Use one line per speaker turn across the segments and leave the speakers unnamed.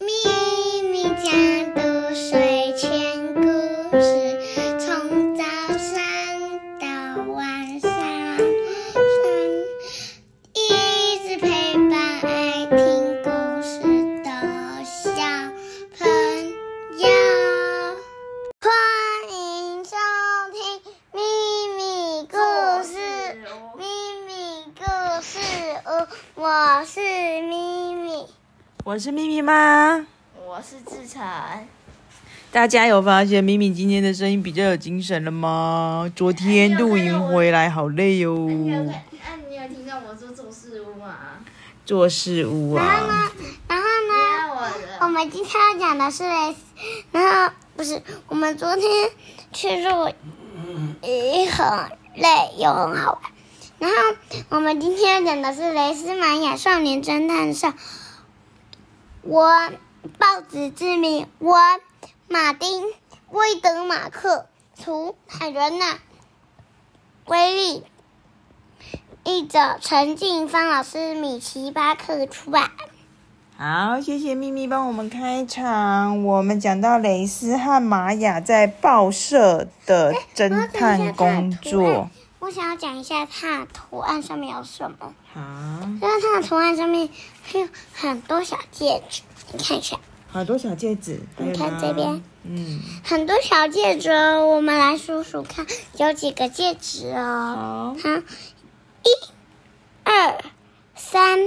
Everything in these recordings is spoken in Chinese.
咪
大家有发现敏敏今天的声音比较有精神了吗？昨天露营回来好累哟、
你有看？啊，你有听到我说做事屋吗？
做事屋
然后，呢，然后呢，
我，
们今天要讲的是，然后不是我们昨天去露营很累又很好玩，然后我们今天要讲的是《蕾丝玛雅少年侦探社》，我报纸之名，我马丁威德马克图海伦娜威利。译者陈静芳老师，米奇巴克出版。
好，谢谢咪咪帮我们开场。我们讲到蕾丝和玛雅在报社的侦探工作。
我想要讲一下它的图案上面有什么。
好，
因为它的图案上面还有很多小戒指，你看一下，
好多小戒指。
你看这边，
嗯，
很多小戒指哦。我们来数数看，有几个戒指哦。
好，
好，一、二、三、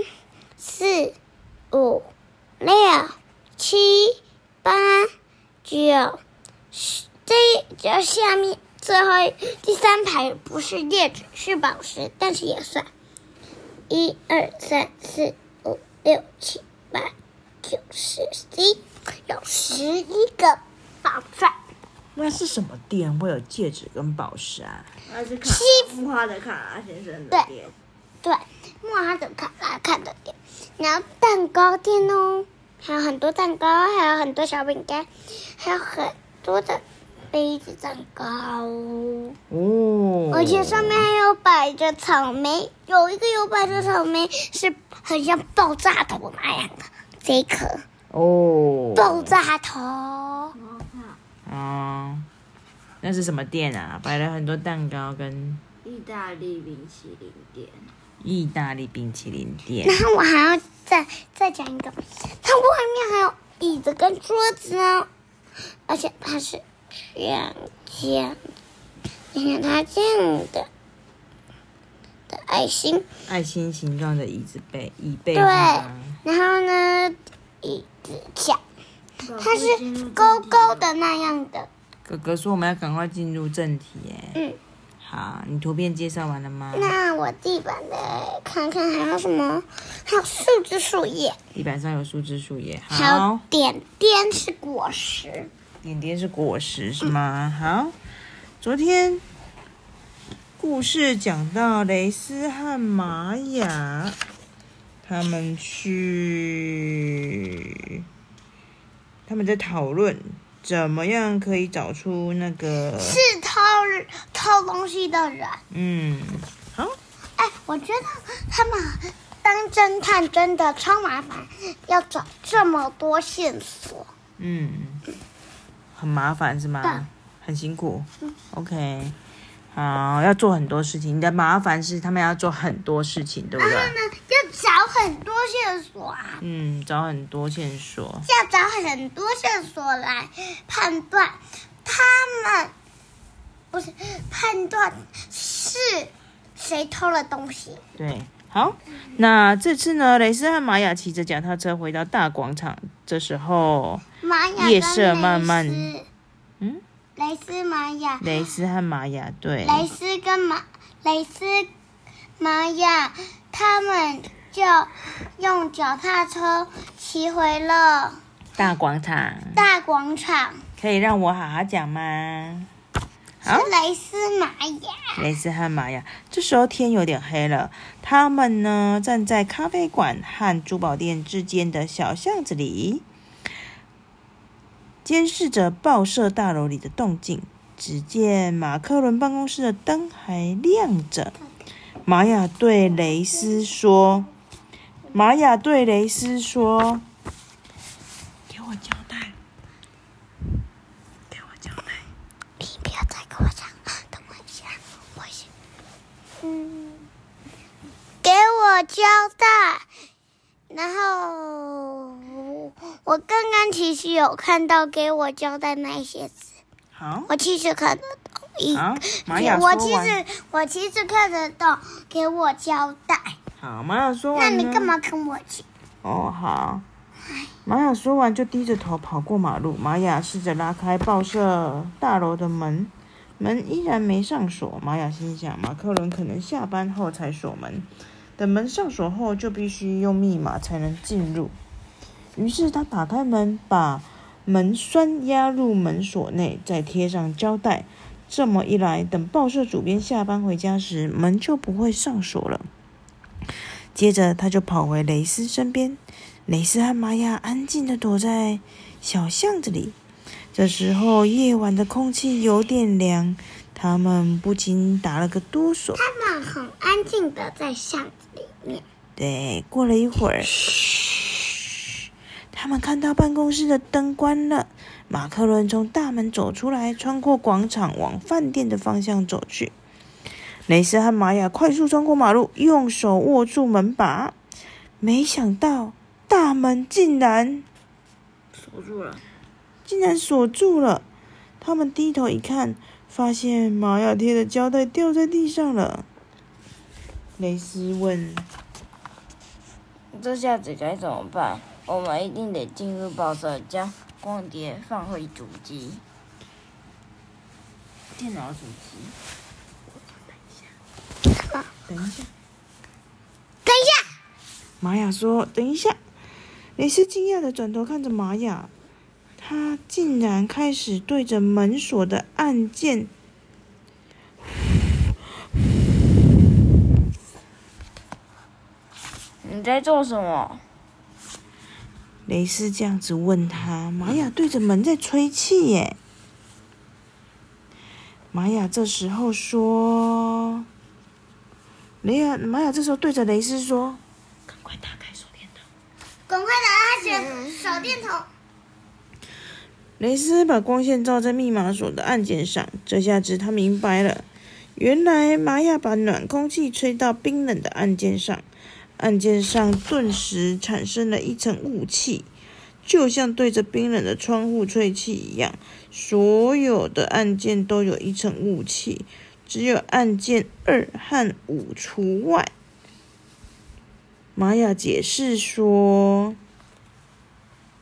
四、五、六、七、八、九、十。这这下面最后第三排不是戒指，是宝石，但是也算。一二三四五六七八九十十一，有十一个宝钻。
那是什么店？会有戒指跟宝石啊？
那是卡花的卡拉先生的
对
店，
对，莫哈的卡拉看的店，然后蛋糕店哦，还有很多蛋糕，还有很多小饼干，还有很多的杯子蛋糕，
哦，
而且上面还有摆着草莓，有一个有摆着草莓，是很像爆炸头那样的这一颗
哦，
爆炸头。
哦，那是什么店啊？摆了很多蛋糕跟
意大利冰淇淋店，
意大利冰淇淋店
然。后我还要再再讲一个，它外面还有椅子跟桌子哦，而且它是这样这样，你看它这样的的爱心，
爱心形状的椅子背椅背
对？然后呢椅子脚，它
它
是勾勾的那样的，
哥哥说我们要赶快进入正题耶。
嗯，
好，你图片介绍完了吗？
那我地板的看看还有什么，还有树枝树叶，
地板上有树枝树叶。
还有
好，
点点是果实。
点点是果实是吗？好，昨天故事讲到蕾丝和玛雅，他们去，他们在讨论怎么样可以找出那个，
是偷偷东西的人。
嗯，好，
哎，我觉得他们当侦探真的超麻烦，要找这么多线索。
嗯，很麻烦是吗？很辛苦。OK，好，要做很多事情。你的麻烦是他们要做很多事情，对不对？
要找很多线索啊，
嗯，找很多线索。
要找很多线索来判断他们不是判断是谁偷了东西。
对，好，那这次呢，雷斯和玛雅骑着脚踏车回到大广场，这时候
玛雅
夜色
跟
漫漫
蕾丝玛雅，
蕾丝和玛雅对，
蕾丝跟玛蕾丝玛雅，他们就用脚踏车骑回了
大广场，
大广场。
可以让我好好讲吗？
是
好，
蕾丝玛雅，
蕾丝和玛雅，这时候天有点黑了，他们呢站在咖啡馆和珠宝店之间的小巷子里，监视着报社大楼里的动静。只见马克伦办公室的灯还亮着。玛雅对雷斯说：“玛雅对雷斯说，给我交代。
你不要再跟我讲，等我一下，我先，嗯，给我交代。然后我刚刚其实有看到给我交代那些字，
好，
我其实看得懂一，
好，
我。其实我其实看得懂，给我交代。
好，玛雅说
那
完那。
你干嘛跟我去？
哦，好。玛雅说完就低着头跑过马路。玛雅试着拉开报社大楼的门，门依然没上锁。玛雅心想，马克伦可能下班后才锁门，等门上锁后就必须用密码才能进入。于是他打开门，把门栓压入门锁内，再贴上胶带。这么一来，等报社主编下班回家时，门就不会上锁了。接着，他就跑回雷斯身边。雷斯和玛雅安静地躲在小巷子里。这时候，夜晚的空气有点凉，他们不禁打了个哆嗦。
他们很安静的在巷子里面。
对，过了一会儿，嘘，他们看到办公室的灯关了。马克伦从大门走出来，穿过广场，往饭店的方向走去。雷斯和玛雅快速穿过马路，用手握住门把，没想到大门竟然
锁住了。
竟然锁住了。他们低头一看，发现玛雅贴的胶带掉在地上了。雷斯问
这下子该怎么办？我们一定得进入报社，将光碟放回主机。电脑主机。
等一下，
等一下，等一下
玛雅说：“等一下。”雷斯惊讶的转头看着玛雅，他竟然开始对着门锁的按键。
你在做什么？
蕾丝这样子问他，玛雅对着门在吹气耶。玛雅这时候说：“雷亚，玛雅这时候对着雷斯说：‘赶快打开手电筒。’
赶快打开手手电筒。
雷斯把光线照在密码锁的按键上，这下子他明白了，原来玛雅把暖空气吹到冰冷的按键上，按键上顿时产生了一层雾气，就像对着冰冷的窗户吹气一样。所有的按键都有一层雾气，只有按键二和五除外。玛雅解释说。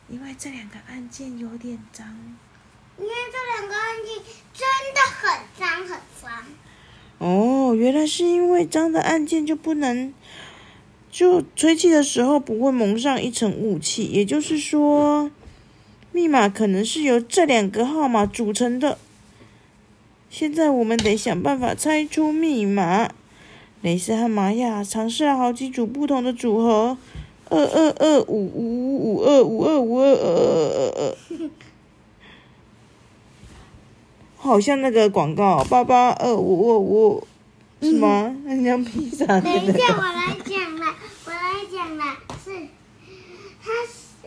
因为这两个按键有点脏。
因为这两个按键真的很脏很脏。
哦，原来是因为脏的按键就不能，就吹气的时候不会蒙上一层雾气。也就是说，密码可能是由这两个号码组成的。现在我们得想办法猜出密码。蕾丝和玛雅尝试了好几组不同的组合。二二二五五五二五二五二二二二二，好像那个广告八八二五二五，是吗？很像披萨
等
店的
一下，我来讲了，我来讲了，是，它是，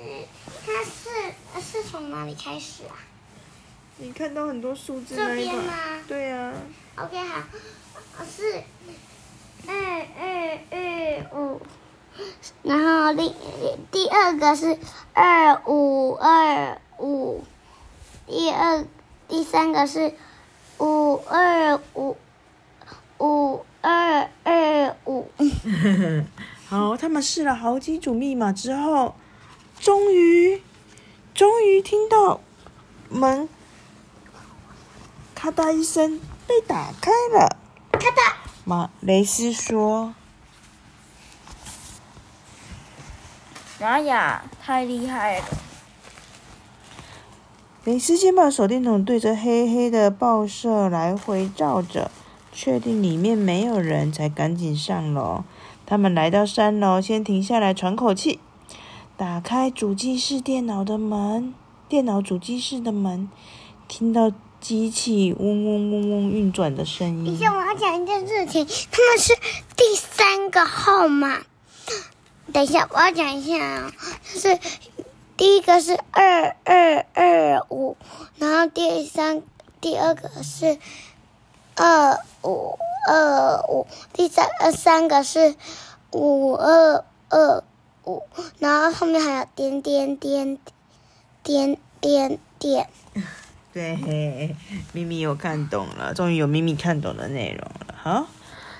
它是是从哪里开始啊？
你看到很多数字
这
那一
边吗？
对啊呀、
OK，好，是二二二五，然后另第二个是二五二五，第二第三个是五二五五二二五。
好，他们试了好几组密码之后，终于，终于听到门咔嗒一声被打开了。
咔嗒，
马雷斯说
玛雅太厉害了，：“
雷斯先把手电筒对着黑黑的报社来回照着，确定里面没有人，才赶紧上楼。他们来到三楼，先停下来喘口气，打开主机室电脑的门，电脑主机室的门，听到机器嗡嗡嗡嗡运转的声音。
等一下，我要讲一件事情，他们是第三个号码。等一下，我要讲一下啊，就是第一个是二二二五，然后第三第二个是二五二五，第三呃三个是五二二五，然后后面还有点点点点点点。
对，咪咪有看懂了，终于有咪咪看懂的内容了。好，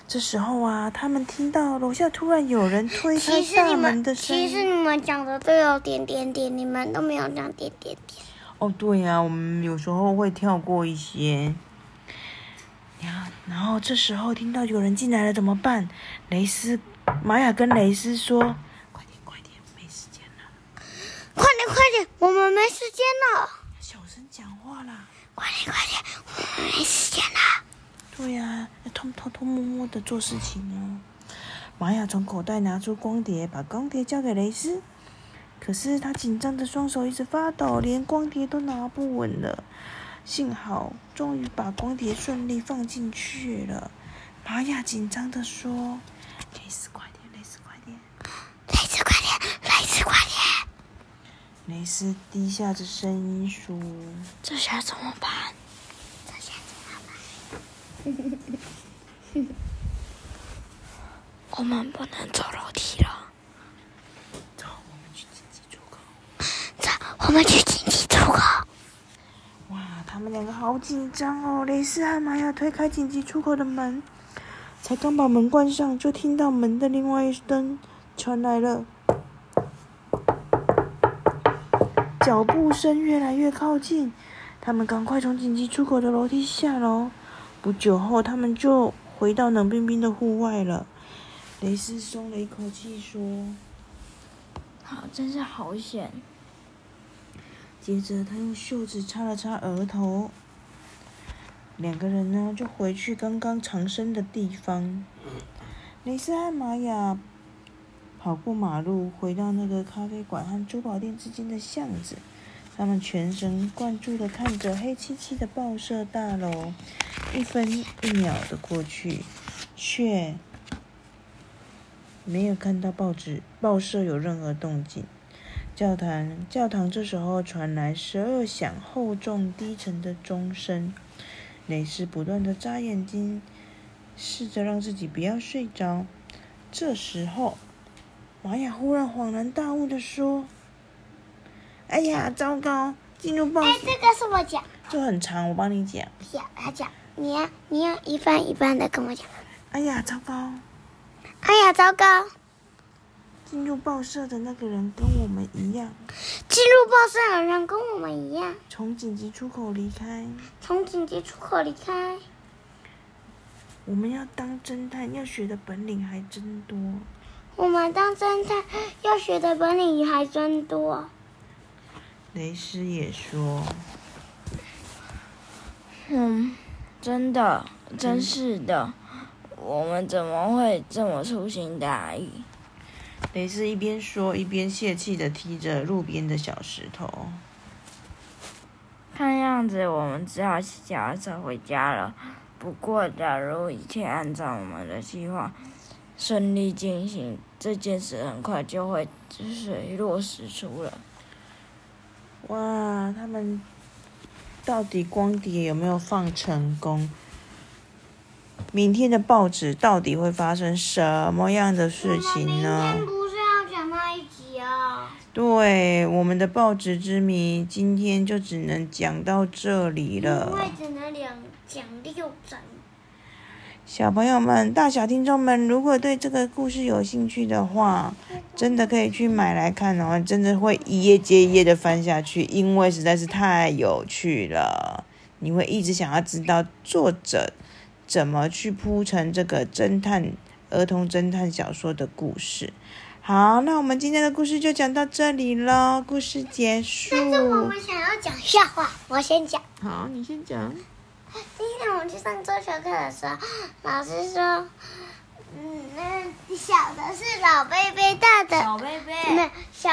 这时候啊，他们听到楼下突然有人推开大门的声
其实。你们讲的都有点点点，你们都没有讲点点点。
哦，对呀、我们有时候会跳过一些。呀，然后这时候听到有人进来了，怎么办？蕾斯、玛雅跟蕾斯说：“快点，快点，没时间了，
快点快点，我们没时间了！
小声讲话啦。”
快点快点，我们没时间了！
对呀、要偷偷偷摸摸的做事情哦。玛雅从口袋拿出光碟，把光碟交给蕾丝。可是他紧张的双手一直发抖，连光碟都拿不稳了。幸好，终于把光碟顺利放进去了。玛雅紧张的说：“蕾丝，快点，蕾丝，快点。
来次快点，来次快点！”
蕾丝低下着声音说
这下怎么办？这下怎么办？我们不能走楼梯了，：“
走，我们去紧急出口。
走，我们去紧急出口。”
哇，他们两个好紧张哦！蕾丝和玛雅推开紧急出口的门，才刚把门关上，就听到门的另外一端传来了脚步声，越来越靠近。他们赶快从紧急出口的楼梯下楼。不久后，他们就回到冷冰冰的户外了。雷斯松了一口气，说。
好，真是好险！
接着，他用袖子擦了擦额头。两个人呢，就回去刚刚藏身的地方。雷斯和玛雅跑过马路，回到那个咖啡馆和珠宝店之间的巷子。他们全神贯注地看着黑漆漆的报社大楼，一分一秒的过去，却没有看到报纸报社有任何动静。教堂，教堂这时候传来十二响厚重低沉的钟声。蕾丝不断的眨眼睛，试着让自己不要睡着。这时候，玛雅忽然恍然大悟的说：“哎呀，糟糕！进入报
哎，这个是我讲，
这很长，我帮你讲。
他讲，你要你要一半一半的跟我讲。
哎呀，糟糕！
哎呀，糟糕！
进入报社的那个人跟我们一样，
进入报社的人跟我们一样，
从紧急出口离开。
从紧急出口离开。
我们要当侦探，要学的本领还真多。
我们当侦探要学的本领还真多。
雷斯也说。
嗯，真的，真是的，我们怎么会这么粗心大意？
雷斯一边说，一边泄气的踢着路边的小石头。
看样子我们只好骑脚踏车回家了。不过，假如一切按照我们的计划顺利进行，这件事很快就会水落石出了。
哇，他们到底光碟有没有放成功？明天的报纸到底会发生什么样的事情呢？
不是要讲那一集哦。
对，我们的报纸之谜今天就只能讲到这里
因
了。
为只能两讲六章。
小朋友们、大小听众们，如果对这个故事有兴趣的话，真的可以去买来看哦，真的会一页接一页的翻下去，因为实在是太有趣了。你会一直想要知道作者怎么去铺成这个侦探、儿童侦探小说的故事。好，那我们今天的故事就讲到这里喽，故事结束。
但是我们想要讲笑话，我先讲。
好，你先讲。
今天我们去上桌球课的时候，老师说，嗯，那小的是老贝贝，大的
小贝贝，
那小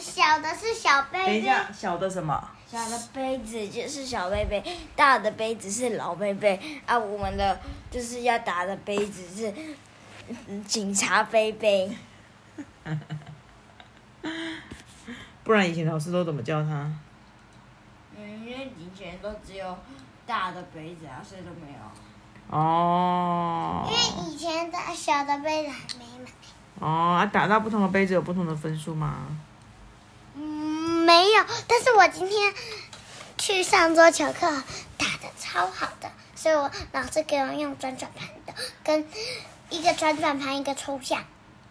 小的是小贝贝。，
小的什么？
小的杯子就是小贝贝，大的杯子是老贝贝啊。我们的就是要打的杯子是嗯警察贝贝。
不然以前老师都怎么叫他？
嗯，因为以前都只有大的杯子啊，所以都没有。
哦
因为以前的小的杯子还没买。
哦，啊，打到不同的杯子有不同的分数吗？
嗯，没有，但是我今天去上桌球课，打的超好的，所以我老师给我用转转盘的，跟一个转转盘，一个抽象。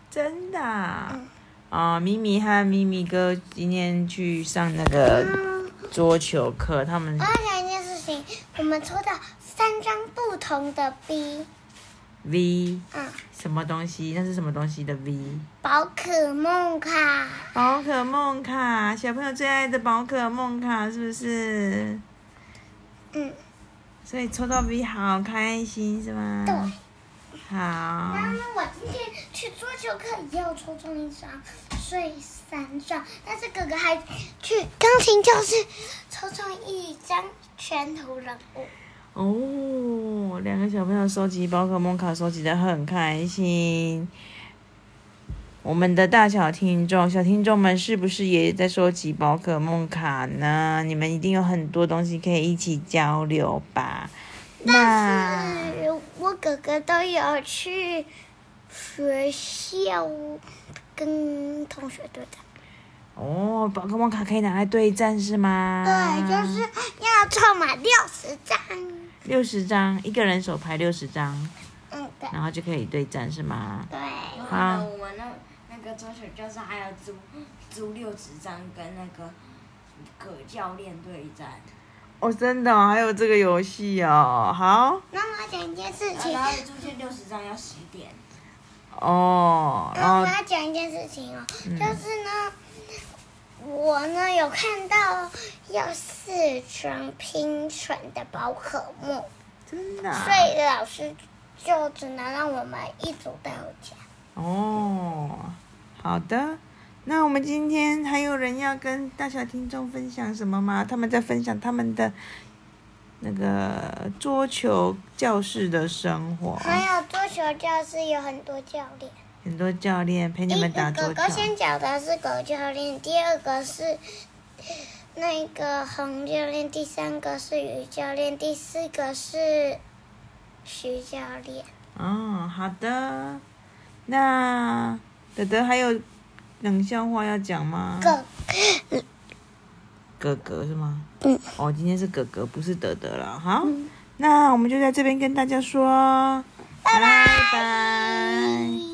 真的啊？
嗯
哦，咪咪和咪咪哥今天去上那个
嗯，
桌球课，他们
我们抽到三张不同的
B，V
嗯，
什么东西？那是什么东西的 V？
宝可梦卡，
宝可梦卡，小朋友最爱的宝可梦卡，是不是？
嗯，
所以抽到 V 好开心，是吗？
对。
好
然，后呢，我今天去桌球课也有抽中一张，所以三张。但是哥哥还去钢琴教室抽中一张全图人物。
哦，两个小朋友收集宝可梦卡，收集的很开心。我们的大小听众、小听众们是不是也在收集宝可梦卡呢？你们一定有很多东西可以一起交流吧？但
是我哥哥都有去学校跟同学对战。
哦，宝可梦卡可以拿来对战是吗？
对，就是要凑满六十张。
六十张，一个人手牌六十张，
嗯，对
然后就可以对战是吗？
对。
好，
我们那那个桌球教室还要租租六十张跟那个葛教练对战，
哦，真的哦、还有这个游戏哦，好
那我要讲一件事情，
然后出现六十张要十点。
哦，然
然后我
后
要讲一件事情哦，
嗯
就是呢，我呢有看到要四张拼成的宝可梦，
真的啊、
所以老师就只能让我们一组带回家。
哦，好的。那我们今天还有人要跟大小听众分享什么吗？他们在分享他们的那个桌球教室的生活，
还有桌球教室有很多教练，
很多教练陪你们打桌球
哥哥。先讲的是狗教练，第二个是那个红教练，第三个是鱼教练，第四个是徐教练。
哦，好的。那德德还有冷笑话要讲吗？
哥，
哥哥是吗？
嗯。
哦，今天是哥哥，不是德德了。好，那我们就在这边跟大家说，拜拜。